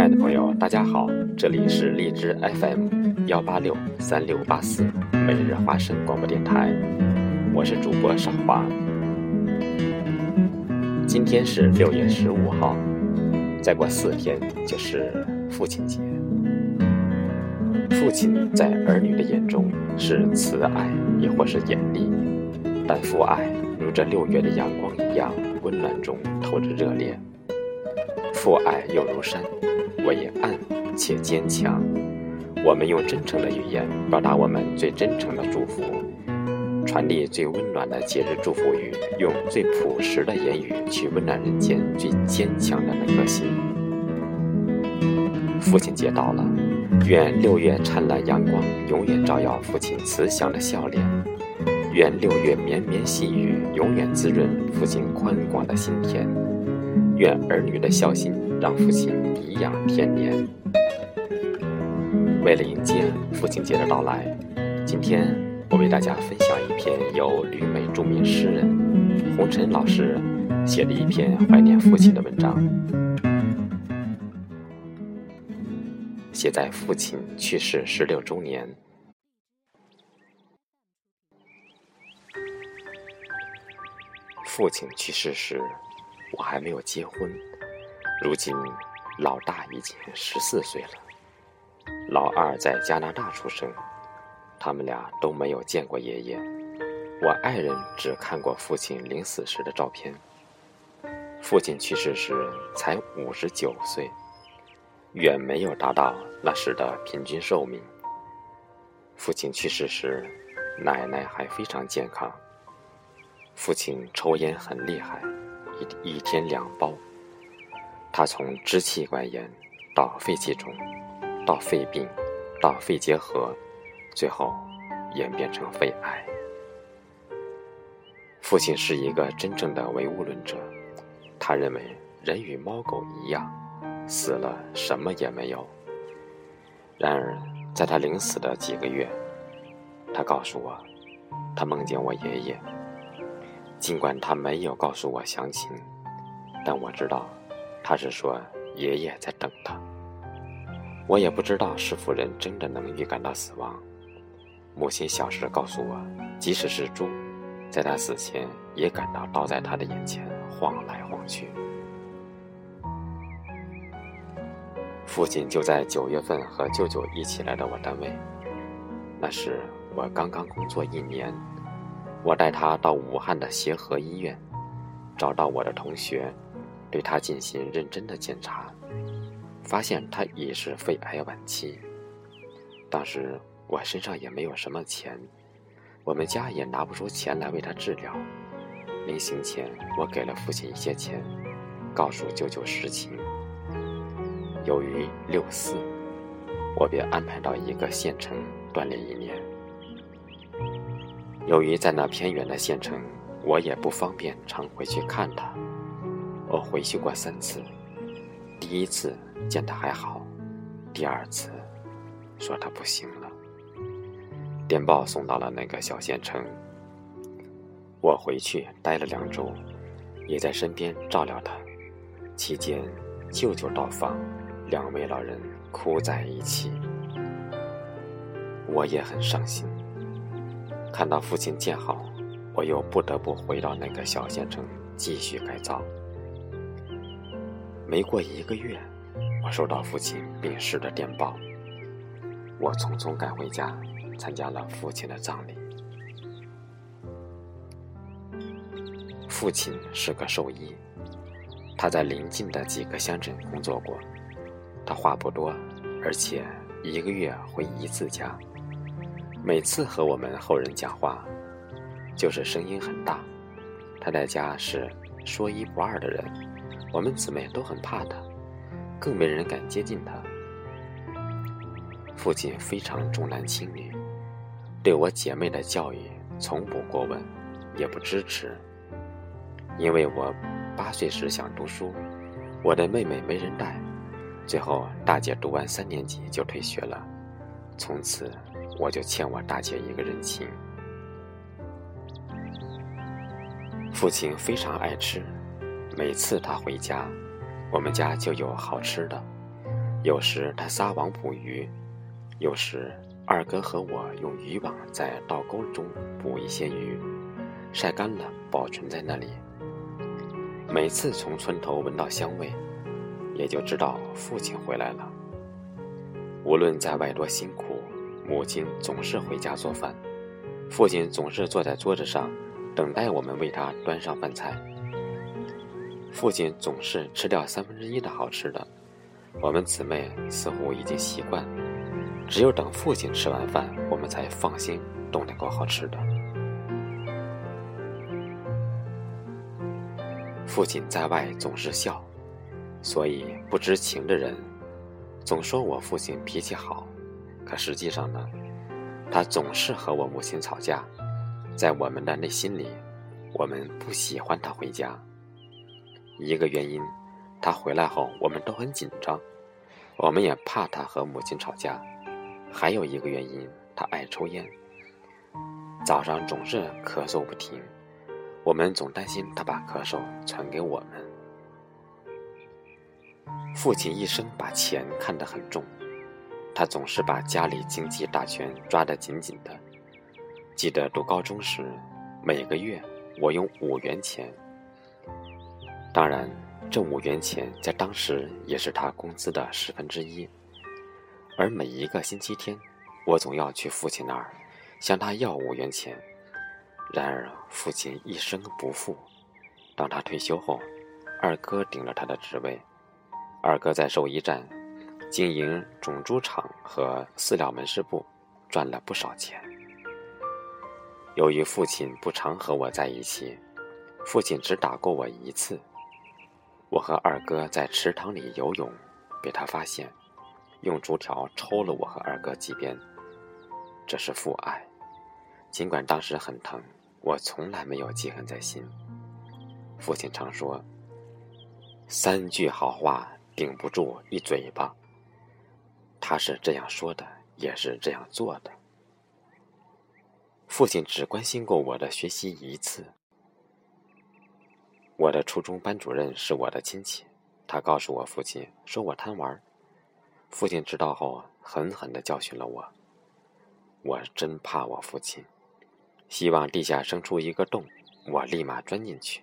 亲爱的朋友，大家好，这里是荔枝 FM 幺八六三六八四每日花生广播电台，我是主播少华。今天是六月十五号，再过四天就是父亲节。父亲在儿女的眼中是慈爱，亦或是严厉，但父爱如这六月的阳光一样，温暖中透着热烈。父爱又如山，伟岸且坚强。我们用真诚的语言表达我们最真诚的祝福，传递最温暖的节日祝福语，用最朴实的言语去温暖人间最坚强的那颗心。父亲节到了，愿六月灿烂阳光永远照耀父亲慈祥的笑脸，愿六月绵绵细雨永远滋润父亲宽广的心田。愿儿女的孝心让父亲颐养天年。为了迎接父亲节的到来，今天我为大家分享一篇由旅美著名诗人洪尘老师写的一篇怀念父亲的文章，写在父亲去世十六周年。父亲去世时。我还没有结婚，如今老大已经十四岁了，老二在加拿大出生，他们俩都没有见过爷爷。我爱人只看过父亲临死时的照片。父亲去世时才五十九岁，远没有达到那时的平均寿命。父亲去世时，奶奶还非常健康。父亲抽烟很厉害。一一天两包，他从支气管炎到肺气肿，到肺病，到肺结核，最后演变成肺癌。父亲是一个真正的唯物论者，他认为人与猫狗一样，死了什么也没有。然而，在他临死的几个月，他告诉我，他梦见我爷爷。尽管他没有告诉我详情，但我知道，他是说爷爷在等他。我也不知道是否人真的能预感到死亡。母亲小时告诉我，即使是猪，在他死前也感到刀在他的眼前晃来晃去。父亲就在九月份和舅舅一起来到我单位，那时我刚刚工作一年。我带他到武汉的协和医院，找到我的同学，对他进行认真的检查，发现他已是肺癌晚期。当时我身上也没有什么钱，我们家也拿不出钱来为他治疗。临行前，我给了父亲一些钱，告诉舅舅实情。由于六四，我便安排到一个县城锻炼一年。由于在那偏远的县城，我也不方便常回去看他。我回去过三次，第一次见他还好，第二次说他不行了。电报送到了那个小县城，我回去待了两周，也在身边照料他。期间，舅舅到访，两位老人哭在一起，我也很伤心。看到父亲建好，我又不得不回到那个小县城继续改造。没过一个月，我收到父亲病逝的电报，我匆匆赶回家，参加了父亲的葬礼。父亲是个兽医，他在邻近的几个乡镇工作过。他话不多，而且一个月回一次家。每次和我们后人讲话，就是声音很大。他在家是说一不二的人，我们姊妹都很怕他，更没人敢接近他。父亲非常重男轻女，对我姐妹的教育从不过问，也不支持。因为我八岁时想读书，我的妹妹没人带，最后大姐读完三年级就退学了，从此。我就欠我大姐一个人情。父亲非常爱吃，每次他回家，我们家就有好吃的。有时他撒网捕鱼，有时二哥和我用渔网在稻沟中捕一些鱼，晒干了保存在那里。每次从村头闻到香味，也就知道父亲回来了。无论在外多辛苦，母亲总是回家做饭，父亲总是坐在桌子上，等待我们为他端上饭菜。父亲总是吃掉三分之一的好吃的，我们姊妹似乎已经习惯，只有等父亲吃完饭，我们才放心动那口好吃的。父亲在外总是笑，所以不知情的人。总说我父亲脾气好，可实际上呢，他总是和我母亲吵架。在我们的内心里，我们不喜欢他回家。一个原因，他回来后我们都很紧张，我们也怕他和母亲吵架。还有一个原因，他爱抽烟，早上总是咳嗽不停，我们总担心他把咳嗽传给我们。父亲一生把钱看得很重，他总是把家里经济大权抓得紧紧的。记得读高中时，每个月我用五元钱，当然这五元钱在当时也是他工资的十分之一。而每一个星期天，我总要去父亲那儿，向他要五元钱。然而父亲一生不富。当他退休后，二哥顶了他的职位。二哥在兽医站经营种猪场和饲料门市部，赚了不少钱。由于父亲不常和我在一起，父亲只打过我一次。我和二哥在池塘里游泳，被他发现，用竹条抽了我和二哥几鞭。这是父爱，尽管当时很疼，我从来没有记恨在心。父亲常说：“三句好话。”顶不住一嘴巴。他是这样说的，也是这样做的。父亲只关心过我的学习一次。我的初中班主任是我的亲戚，他告诉我父亲说我贪玩。父亲知道后，狠狠地教训了我。我真怕我父亲，希望地下生出一个洞，我立马钻进去。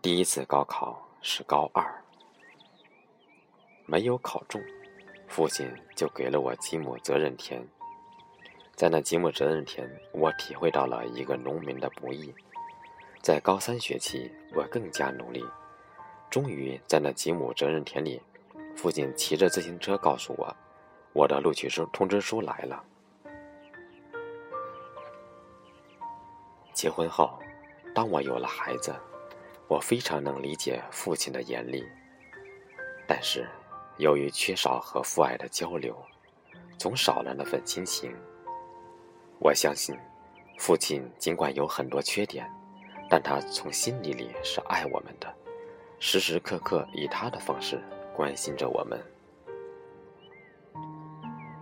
第一次高考。是高二，没有考中，父亲就给了我几亩责任田。在那几亩责任田，我体会到了一个农民的不易。在高三学期，我更加努力。终于在那几亩责任田里，父亲骑着自行车告诉我，我的录取书通知书来了。结婚后，当我有了孩子。我非常能理解父亲的严厉，但是由于缺少和父爱的交流，总少了那份亲情。我相信，父亲尽管有很多缺点，但他从心底里是爱我们的，时时刻刻以他的方式关心着我们。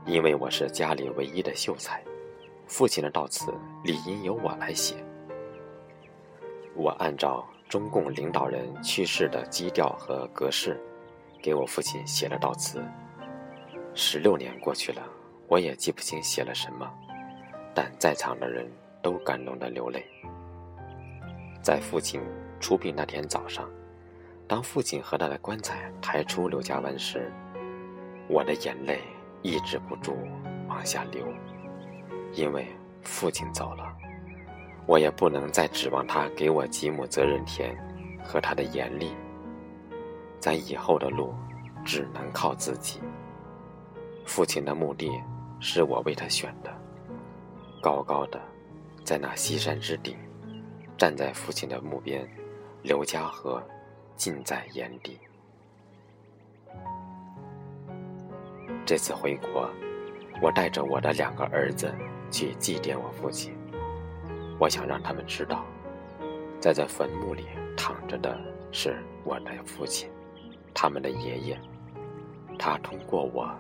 因为我是家里唯一的秀才，父亲的悼词理应由我来写。我按照。中共领导人去世的基调和格式，给我父亲写了悼词。十六年过去了，我也记不清写了什么，但在场的人都感动的流泪。在父亲出殡那天早上，当父亲和他的棺材抬出刘家湾时，我的眼泪抑制不住往下流，因为父亲走了。我也不能再指望他给我几亩责任田，和他的严厉。咱以后的路，只能靠自己。父亲的墓地是我为他选的，高高的，在那西山之顶，站在父亲的墓边，刘家河近在眼底。这次回国，我带着我的两个儿子去祭奠我父亲。我想让他们知道，在这坟墓里躺着的是我的父亲，他们的爷爷。他通过我，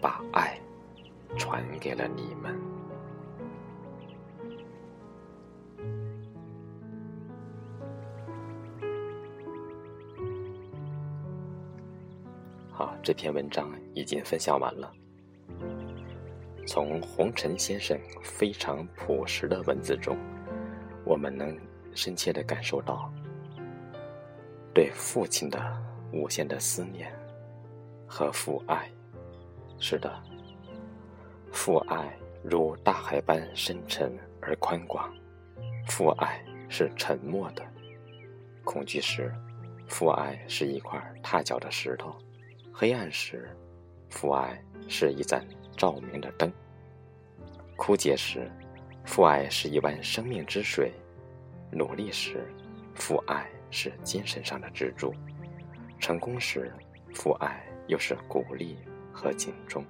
把爱传给了你们。这篇文章已经分享完了。从红尘先生非常朴实的文字中，我们能深切地感受到对父亲的无限的思念和父爱。是的，父爱如大海般深沉而宽广，父爱是沉默的。恐惧时，父爱是一块踏脚的石头；黑暗时，父爱是一盏照明的灯；枯竭时，父爱是一碗生命之水；努力时，父爱是精神上的支柱；成功时，父爱又是鼓励和警钟。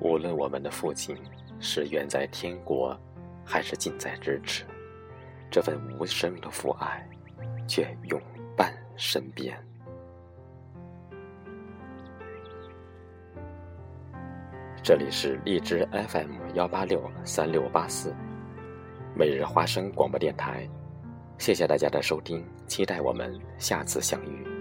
无论我们的父亲是远在天国，还是近在咫尺。这份无声的父爱，却永伴身边。这里是荔枝 FM 幺八六三六八四，每日花生广播电台。谢谢大家的收听，期待我们下次相遇。